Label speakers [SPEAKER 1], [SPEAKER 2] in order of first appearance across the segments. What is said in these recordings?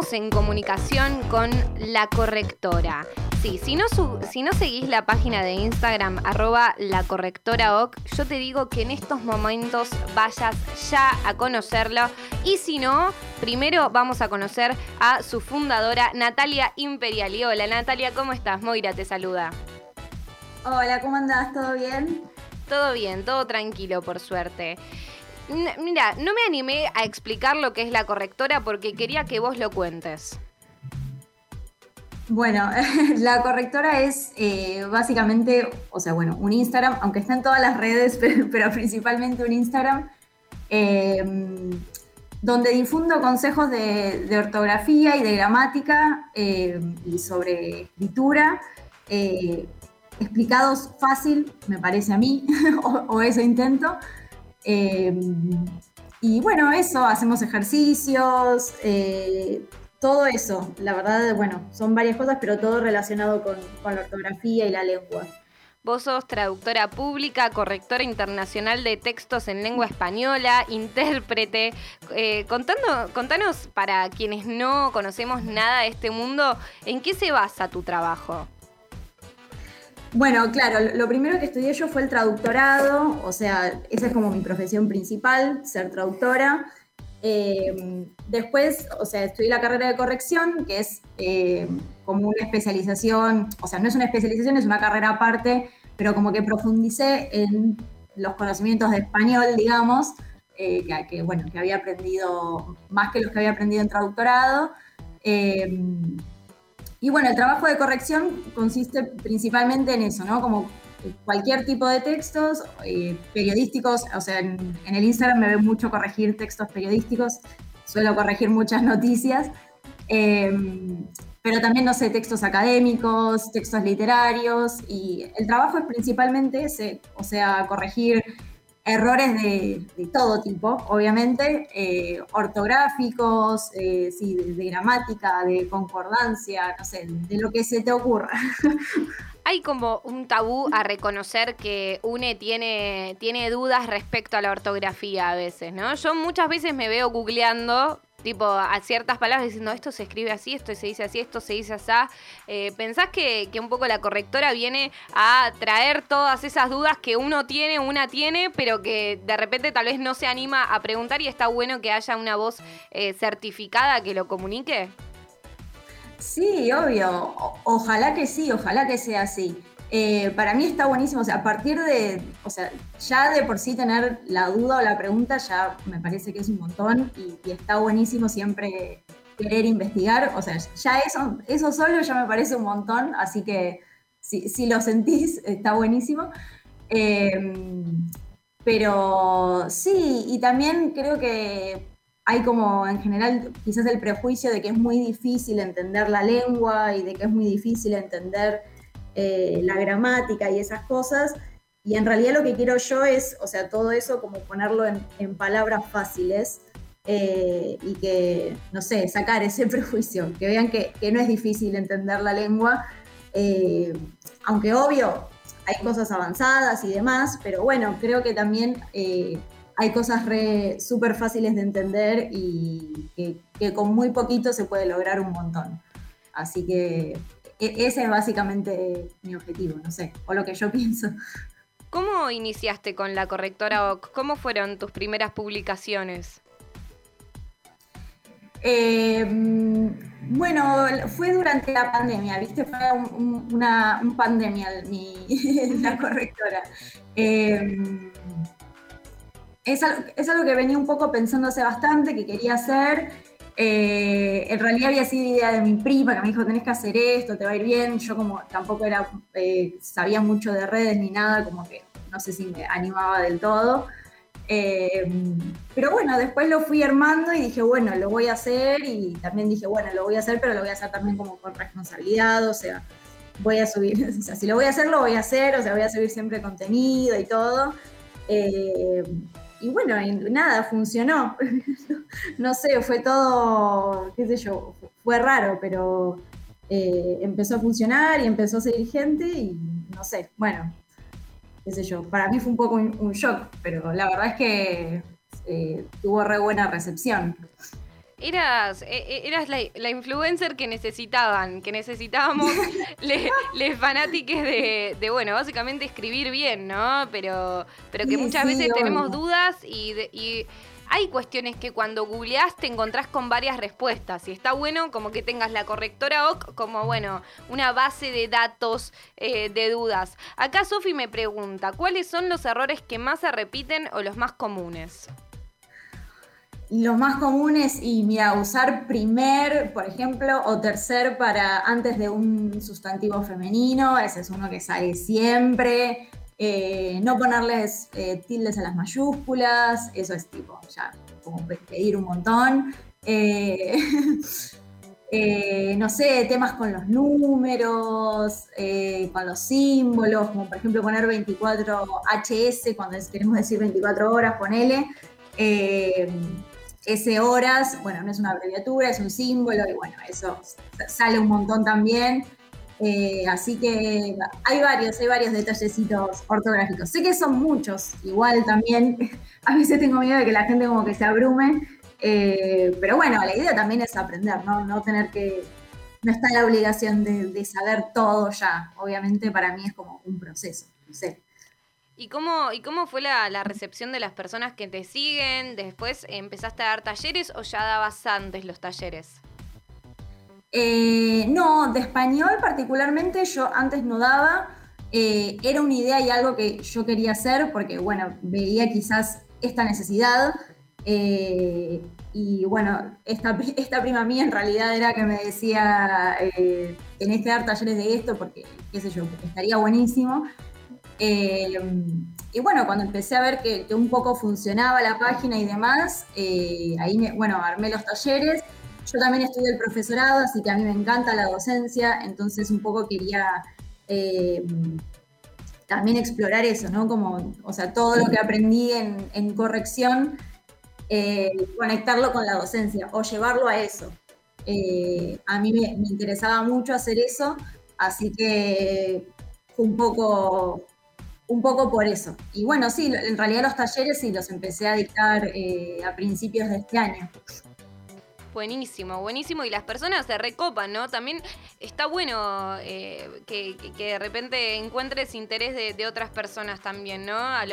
[SPEAKER 1] estamos en comunicación con la correctora. Sí, si no, si no seguís la página de Instagram, arroba la correctora OC, yo te digo que en estos momentos vayas ya a conocerlo. Y si no, primero vamos a conocer a su fundadora, Natalia Imperiali. Hola Natalia, ¿cómo estás? Moira te saluda.
[SPEAKER 2] Hola, ¿cómo andás? ¿Todo bien?
[SPEAKER 1] Todo bien, todo tranquilo, por suerte. Mira, no me animé a explicar lo que es la correctora porque quería que vos lo cuentes.
[SPEAKER 2] Bueno, la correctora es eh, básicamente, o sea, bueno, un Instagram, aunque está en todas las redes, pero, principalmente un Instagram, eh, donde difundo consejos de, ortografía y de gramática eh, y sobre escritura, explicados fácil, me parece a mí, o, eso intento. Y bueno, eso, hacemos ejercicios, todo eso, la verdad, bueno, son varias cosas, pero todo relacionado con, la ortografía y la lengua.
[SPEAKER 1] Vos sos traductora pública, correctora internacional de textos en lengua española, intérprete. Eh, contando, contanos, para quienes no conocemos nada de este mundo, ¿en qué se basa tu trabajo?
[SPEAKER 2] Bueno, claro, lo primero que estudié yo fue el traductorado, o sea, esa es como mi profesión principal, ser traductora. Eh, después, o sea, estudié la carrera de corrección, que es eh, como una especialización, o sea, no es una especialización, es una carrera aparte, pero como que profundicé en los conocimientos de español, digamos, eh, que, bueno, que había aprendido más que los que había aprendido en traductorado. Y bueno, el trabajo de corrección consiste principalmente en eso, ¿no? Como cualquier tipo de textos, eh, periodísticos, o sea, en, el Instagram me ve mucho corregir textos periodísticos, suelo corregir muchas noticias, em, pero también, no sé, textos académicos, textos literarios, y el trabajo es principalmente ese, o sea, corregir errores de, todo tipo, obviamente, eh, ortográficos, eh, sí, de, gramática, de concordancia, no sé, de lo que se te ocurra.
[SPEAKER 1] Hay como un tabú a reconocer que UNE tiene, tiene dudas respecto a la ortografía a veces, ¿no? Yo muchas veces me veo googleando tipo a ciertas palabras diciendo esto se escribe así, esto se dice así, esto se dice así. Eh, ¿Pensás que, un poco la correctora viene a traer todas esas dudas que uno tiene, una tiene, pero que de repente tal vez no se anima a preguntar y está bueno que haya una voz eh, certificada que lo comunique?
[SPEAKER 2] Sí, obvio. ojalá que sí, ojalá que sea así. Eh, para mí está buenísimo, o sea, a partir de, o sea, ya de por sí tener la duda o la pregunta ya me parece que es un montón y, está buenísimo siempre querer investigar, o sea, ya eso, eso solo ya me parece un montón, así que si, lo sentís está buenísimo. Em, pero sí, y también creo que hay como en general quizás el prejuicio de que es muy difícil entender la lengua y de que es muy difícil entender eh, la gramática y esas cosas. Y en realidad lo que quiero yo es, o sea, todo eso como ponerlo en, palabras fáciles eh, y que, no sé, sacar ese prejuicio, que vean que, no es difícil entender la lengua, eh, aunque obvio hay cosas avanzadas y demás, pero bueno, creo que también hay cosas súper fáciles de entender y que, con muy poquito se puede lograr un montón. Así que ese es básicamente mi objetivo, no sé, o lo que yo pienso.
[SPEAKER 1] ¿Cómo iniciaste con la correctora OC? ¿Cómo fueron tus primeras publicaciones?
[SPEAKER 2] Eh, bueno, fue durante la pandemia, ¿viste? Fue una pandemia mi, la correctora. Eh, es, algo que venía un poco pensando hace bastante, que quería hacer. Eh, en realidad había sido idea de mi prima, que me dijo, tenés que hacer esto, te va a ir bien. Yo como tampoco era, eh, sabía mucho de redes ni nada, como que no sé si me animaba del todo. Eh, pero bueno, después lo fui armando y dije, bueno, lo voy a hacer y también dije, bueno, lo voy a hacer, pero lo voy a hacer también como con responsabilidad, o sea, voy a subir, o sea, si lo voy a hacer, lo voy a hacer, o sea, voy a subir siempre contenido y todo y bueno, nada, funcionó. no sé, fue todo, qué sé yo, fue raro, pero eh, empezó a funcionar y empezó a seguir gente y no sé, bueno, qué sé yo, para mí fue un poco un, shock, pero la verdad es que eh, tuvo re buena recepción.
[SPEAKER 1] Eras, e, e, eras la, influencer que necesitaban, que necesitábamos les fanáticos de, de, bueno, básicamente escribir bien, ¿no? Pero, pero que muchas veces tenemos dudas y, y hay cuestiones que cuando googleás te encontrás con varias respuestas y está bueno como que tengas la correctora OC como, bueno, una base de datos eh, de dudas. Acá Sofi me pregunta, ¿cuáles son los errores que más se repiten o los más comunes?
[SPEAKER 2] Los más comunes, y mira, usar primer, por ejemplo, o tercer para antes de un sustantivo femenino, ese es uno que sale siempre. Eh, no ponerles eh, tildes a las mayúsculas, eso es tipo, ya, como pedir un montón. Eh, no sé, temas con los números, con los símbolos, como por ejemplo poner 24 HS cuando queremos decir 24 horas, ponele. S horas, bueno, no es una abreviatura, es un símbolo y bueno, eso sale un montón también. Eh, así que hay varios, hay varios detallecitos ortográficos. Sé que son muchos, igual también. A veces tengo miedo de que la gente como que se abrume. Eh, pero bueno, la idea también es aprender, ¿no? No tener que. No está la obligación de, saber todo ya. Obviamente para mí es como un proceso. No sé.
[SPEAKER 1] ¿Y cómo, ¿Y cómo fue la, recepción de las personas que te siguen? ¿Después empezaste a dar talleres o ya dabas antes los talleres?
[SPEAKER 2] Eh, no, de español particularmente yo antes no daba. Eh, era una idea y algo que yo quería hacer porque, bueno, veía quizás esta necesidad. Eh, y bueno, esta, esta, prima mía en realidad era que me decía, tenés que dar talleres de esto porque, qué sé yo, estaría buenísimo. Y bueno, cuando empecé a ver que, un poco funcionaba la página y demás, ahí, me, bueno, armé los talleres yo también estudié el profesorado, así que a mí me encanta la docencia, entonces un poco quería eh, también explorar eso, ¿no? Como, o sea, todo lo que aprendí en, corrección, eh, conectarlo con la docencia o llevarlo a eso. Eh, a mí me, interesaba mucho hacer eso, así que fue un poco, un poco por eso. Y bueno, sí, en realidad los talleres sí los empecé a dictar a principios de este año.
[SPEAKER 1] Buenísimo, buenísimo. Y las personas se recopan, ¿no? También está bueno eh, que, de repente encuentres interés de, otras personas también, ¿no? A,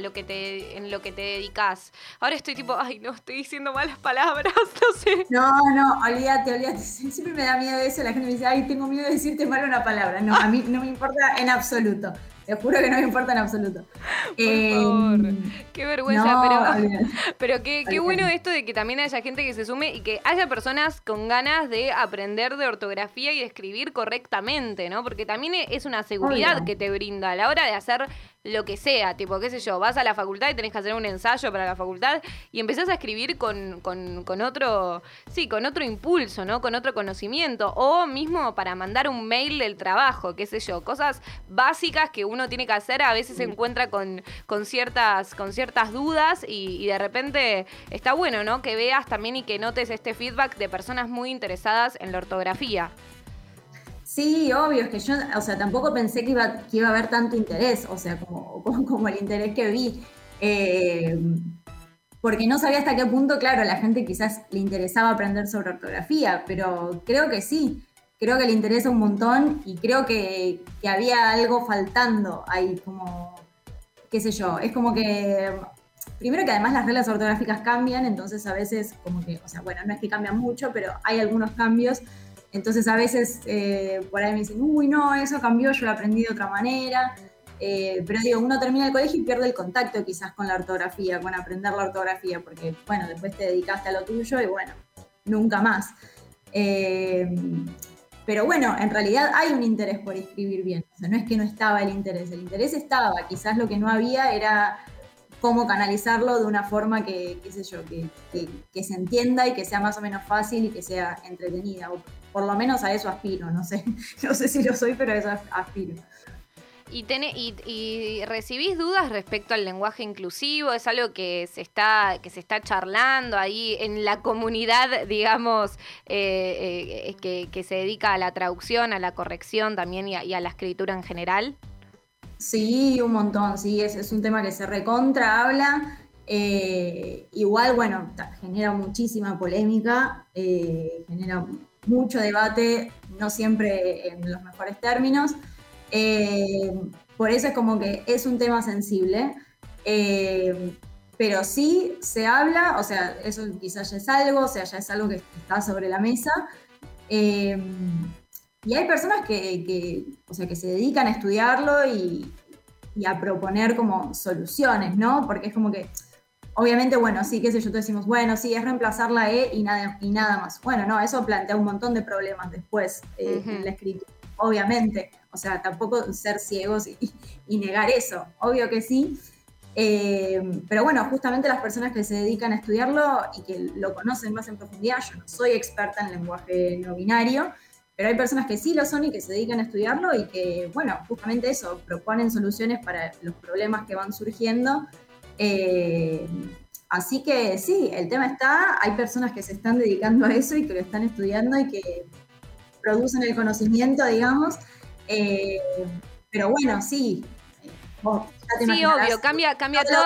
[SPEAKER 1] lo que te, en lo que te dedicas. Ahora estoy tipo, ay, no, estoy diciendo malas palabras, no sé.
[SPEAKER 2] No, no, olvídate, olvídate. Siempre me da miedo eso. La gente me dice, ay, tengo miedo de decirte mal una palabra. No, a mí no me importa en absoluto. Te juro que no me importa en absoluto.
[SPEAKER 1] Por favor. Em, qué vergüenza, pero, pero qué, qué bueno esto de que también haya gente que se sume y que haya personas con ganas de aprender de ortografía y de escribir correctamente, ¿no? Porque también es una seguridad que te brinda a la hora de hacer lo que sea, tipo, qué sé yo, vas a la facultad y tenés que hacer un ensayo para la facultad y empezás a escribir con, con, otro, sí, con otro impulso, ¿no? Con otro conocimiento. O mismo para mandar un mail del trabajo, qué sé yo, cosas básicas que uno tiene que hacer, a veces se encuentra con, con, ciertas, con ciertas dudas y, y de repente está bueno, ¿no? Que veas también y que notes este feedback de personas muy interesadas en la ortografía.
[SPEAKER 2] Sí, obvio, es que yo, o sea, tampoco pensé que iba, que iba a haber tanto interés, o sea, como, como, el interés que vi. Eh, porque no sabía hasta qué punto, claro, a la gente quizás le interesaba aprender sobre ortografía, pero creo que sí, creo que le interesa un montón y creo que, que había algo faltando ahí, como, qué sé yo, es como que primero que además las reglas ortográficas cambian, entonces a veces como que, o sea, bueno, no es que cambian mucho, pero hay algunos cambios entonces a veces eh, por ahí me dicen, uy, no, eso cambió, yo lo aprendí de otra manera. Eh, pero digo, uno termina el colegio y pierde el contacto quizás con la ortografía, con aprender la ortografía, porque bueno, después te dedicaste a lo tuyo y bueno, nunca más. Eh, pero bueno, en realidad hay un interés por escribir bien. O sea, no es que no estaba el interés, el interés estaba. Quizás lo que no había era cómo canalizarlo de una forma que, qué sé yo, que, que, se entienda y que sea más o menos fácil y que sea entretenida por lo menos a eso aspiro, no sé, no sé si lo soy, pero a eso aspiro.
[SPEAKER 1] ¿Y, y, recibís dudas respecto al lenguaje inclusivo? ¿Es algo que se está, que se está charlando ahí en la comunidad, digamos, eh, eh, que, se dedica a la traducción, a la corrección también y a, la escritura en general?
[SPEAKER 2] Sí, un montón, sí, es, es un tema que se recontra habla Eh, igual, bueno, genera muchísima polémica, genera mucho debate, no siempre en los mejores términos. Eh, por eso es como que es un tema sensible. pero sí se habla, o sea, eso quizás ya es algo, o sea, ya es algo que está sobre la mesa. y hay personas que, o sea, que se dedican a estudiarlo y a proponer como soluciones, ¿no? Porque es como que Obviamente, bueno, sí, qué sé yo, te decimos, bueno, sí, es reemplazar la E y nada, y nada más. Bueno, no, eso plantea un montón de problemas después eh, en la escritura, obviamente. O sea, tampoco ser ciegos y, negar eso, obvio que sí. Eh, pero bueno, justamente las personas que se dedican a estudiarlo y que lo conocen más en profundidad, yo no soy experta en lenguaje no binario, pero hay personas que sí lo son y que se dedican a estudiarlo y que, bueno, justamente eso, proponen soluciones para los problemas que van surgiendo eh, así que sí, el tema está, hay personas que se están dedicando a eso y que lo están estudiando y que producen el conocimiento, digamos. Eh, pero bueno, sí.
[SPEAKER 1] sí, obvio, cambia, cambia todo.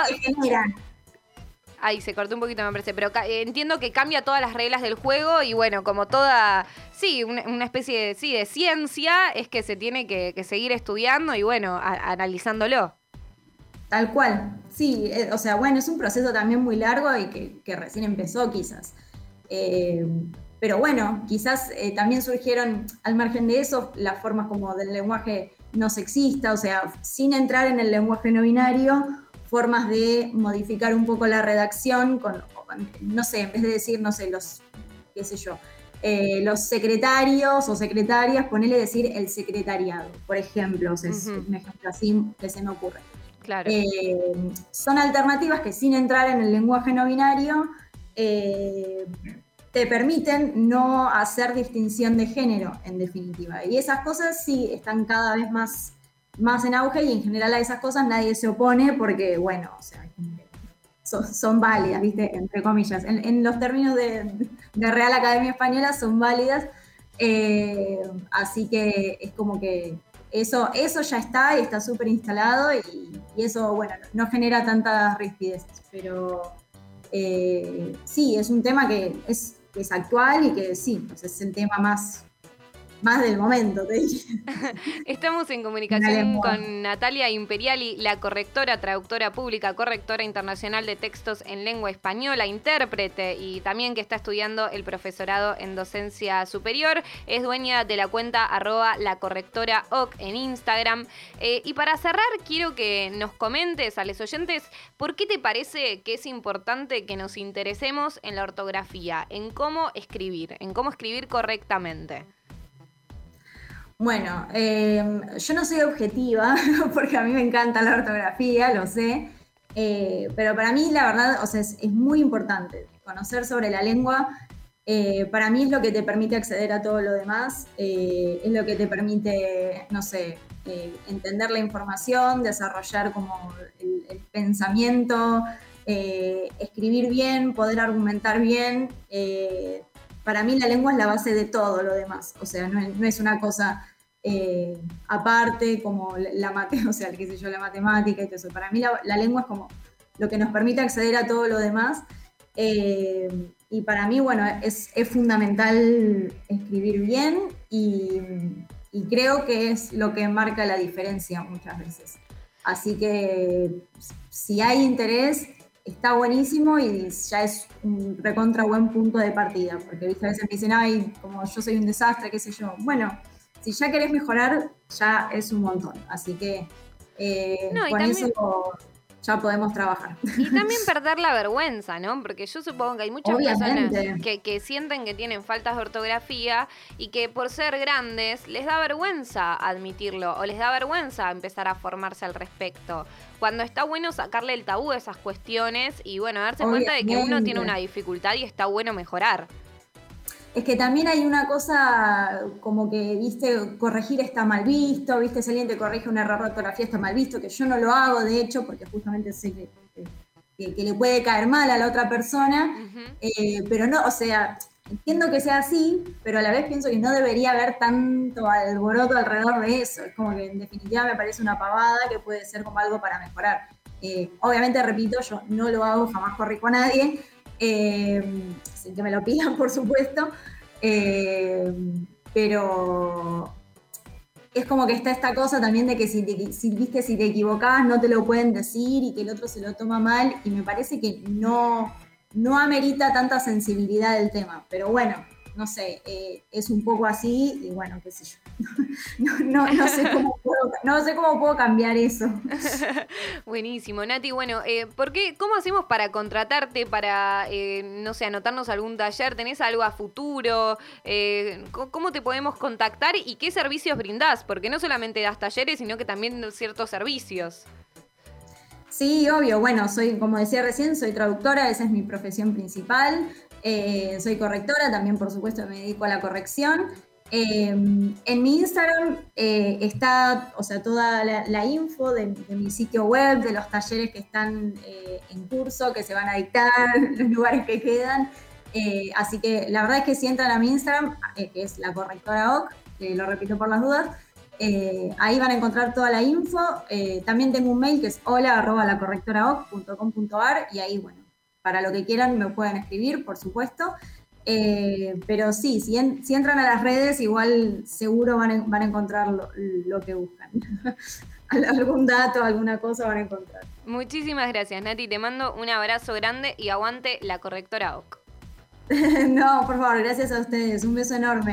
[SPEAKER 1] Ay, se cortó un poquito, me parece. Pero entiendo que cambia todas las reglas del juego y bueno, como toda, sí, una, especie de, sí, de ciencia, es que se tiene que, seguir estudiando y bueno, analizándolo.
[SPEAKER 2] Tal cual, sí, eh, o sea, bueno, es un proceso también muy largo y que, recién empezó quizás. Eh, pero bueno, quizás eh, también surgieron, al margen de eso, las formas como del lenguaje no sexista, o sea, sin entrar en el lenguaje no binario, formas de modificar un poco la redacción, con, no sé, en vez de decir, no sé, los, qué sé yo, los secretarios o secretarias, ponerle decir el secretariado, por ejemplo, es un ejemplo así que se me ocurre. Eh, son alternativas que sin entrar en el lenguaje no binario eh, te permiten no hacer distinción de género, en definitiva. Y esas cosas sí están cada vez más, más en auge y en general a esas cosas nadie se opone porque, bueno, o sea, son, válidas, ¿viste? Entre comillas. En, los términos de, Real Academia Española son válidas. Eh, así que es como que eso, eso ya está y está súper instalado eso, bueno, no genera tantas rispideces, pero eh, sí, es un tema que es, es actual y que sí, pues es el tema más más del momento, te
[SPEAKER 1] Estamos en comunicación con Natalia Imperiali, la correctora, traductora pública, correctora internacional de textos en lengua española, intérprete y también que está estudiando el profesorado en docencia superior. Es dueña de la cuenta arroba la correctora OC en Instagram. Eh, y para cerrar, quiero que nos comentes a los oyentes por qué te parece que es importante que nos interesemos en la ortografía, en cómo escribir, en cómo escribir correctamente.
[SPEAKER 2] Bueno, em, yo no soy objetiva, porque a mí me encanta la ortografía, lo sé, eh, pero para mí la verdad, o sea, es, muy importante conocer sobre la lengua. Eh, para mí es lo que te permite acceder a todo lo demás, eh, es lo que te permite, no sé, entender la información, desarrollar como el, el pensamiento, escribir bien, poder argumentar bien para mí la lengua es la base de todo lo demás. O sea, no es, una cosa eh, aparte como la, o sea, qué sé yo, la matemática y todo eso. Para mí la, lengua es como lo que nos permite acceder a todo lo demás. Eh, y para mí, bueno, es, fundamental escribir bien y, y, creo que es lo que marca la diferencia muchas veces. Así que si hay interés, está buenísimo y ya es un recontra buen punto de partida, porque ¿viste? a veces me dicen, ay, como yo soy un desastre, qué sé yo. Bueno, si ya querés mejorar, ya es un montón. Así que eh, con eso ya podemos trabajar.
[SPEAKER 1] Y también perder la vergüenza, ¿no? Porque yo supongo que hay muchas personas que, que, sienten que tienen faltas de ortografía y que por ser grandes les da vergüenza admitirlo o les da vergüenza empezar a formarse al respecto. Cuando está bueno sacarle el tabú a esas cuestiones y bueno, darse cuenta de que uno tiene una dificultad y está bueno mejorar.
[SPEAKER 2] Es que también hay una cosa como que, viste, corregir está mal visto, viste, si alguien te corrige un error de ortografía está mal visto, que yo no lo hago, de hecho, porque justamente sé que, que, le puede caer mal a la otra persona, eh, pero no, o sea, entiendo que sea así, pero a la vez pienso que no debería haber tanto alboroto alrededor de eso, es como que en definitiva me parece una pavada que puede ser como algo para mejorar. Eh, obviamente, repito, yo no lo hago, jamás corrijo a nadie, eh, sin que me lo pidan, por supuesto, eh, pero es como que está esta cosa también de que si te, si, viste, si te equivocabas no te lo pueden decir y que el otro se lo toma mal y me parece que no, no amerita tanta sensibilidad del tema. Pero bueno, no sé, eh, es un poco así y bueno, qué sé yo. No, sé, cómo puedo, cambiar eso.
[SPEAKER 1] Buenísimo, Nati. Bueno, eh, ¿por qué, ¿cómo hacemos para contratarte, para, eh, no sé, anotarnos algún taller? ¿Tenés algo a futuro? ¿Cómo te podemos contactar y qué servicios brindás? Porque no solamente das talleres, sino que también ciertos servicios.
[SPEAKER 2] Sí, obvio. Bueno, soy, como decía recién, soy traductora, esa es mi profesión principal. Eh, soy correctora, también por supuesto me dedico a la corrección. Eh, en mi Instagram eh, está, o sea, toda la, info de, mi sitio web, de los talleres que están en curso, que se van a dictar, los lugares que quedan. así que la verdad es que si entran a mi Instagram, que es la correctora OC, lo repito por las dudas, ahí van a encontrar toda la info. también tengo un mail que es hola y ahí, bueno, para lo que quieran me pueden escribir, por supuesto. Eh, pero sí, si, entran a las redes, igual seguro van a, encontrar lo, que buscan. Algún dato, alguna cosa van a encontrar.
[SPEAKER 1] Muchísimas gracias, Nati. Te mando un abrazo grande y aguante la correctora OC.
[SPEAKER 2] no, por favor, gracias a ustedes. Un beso enorme.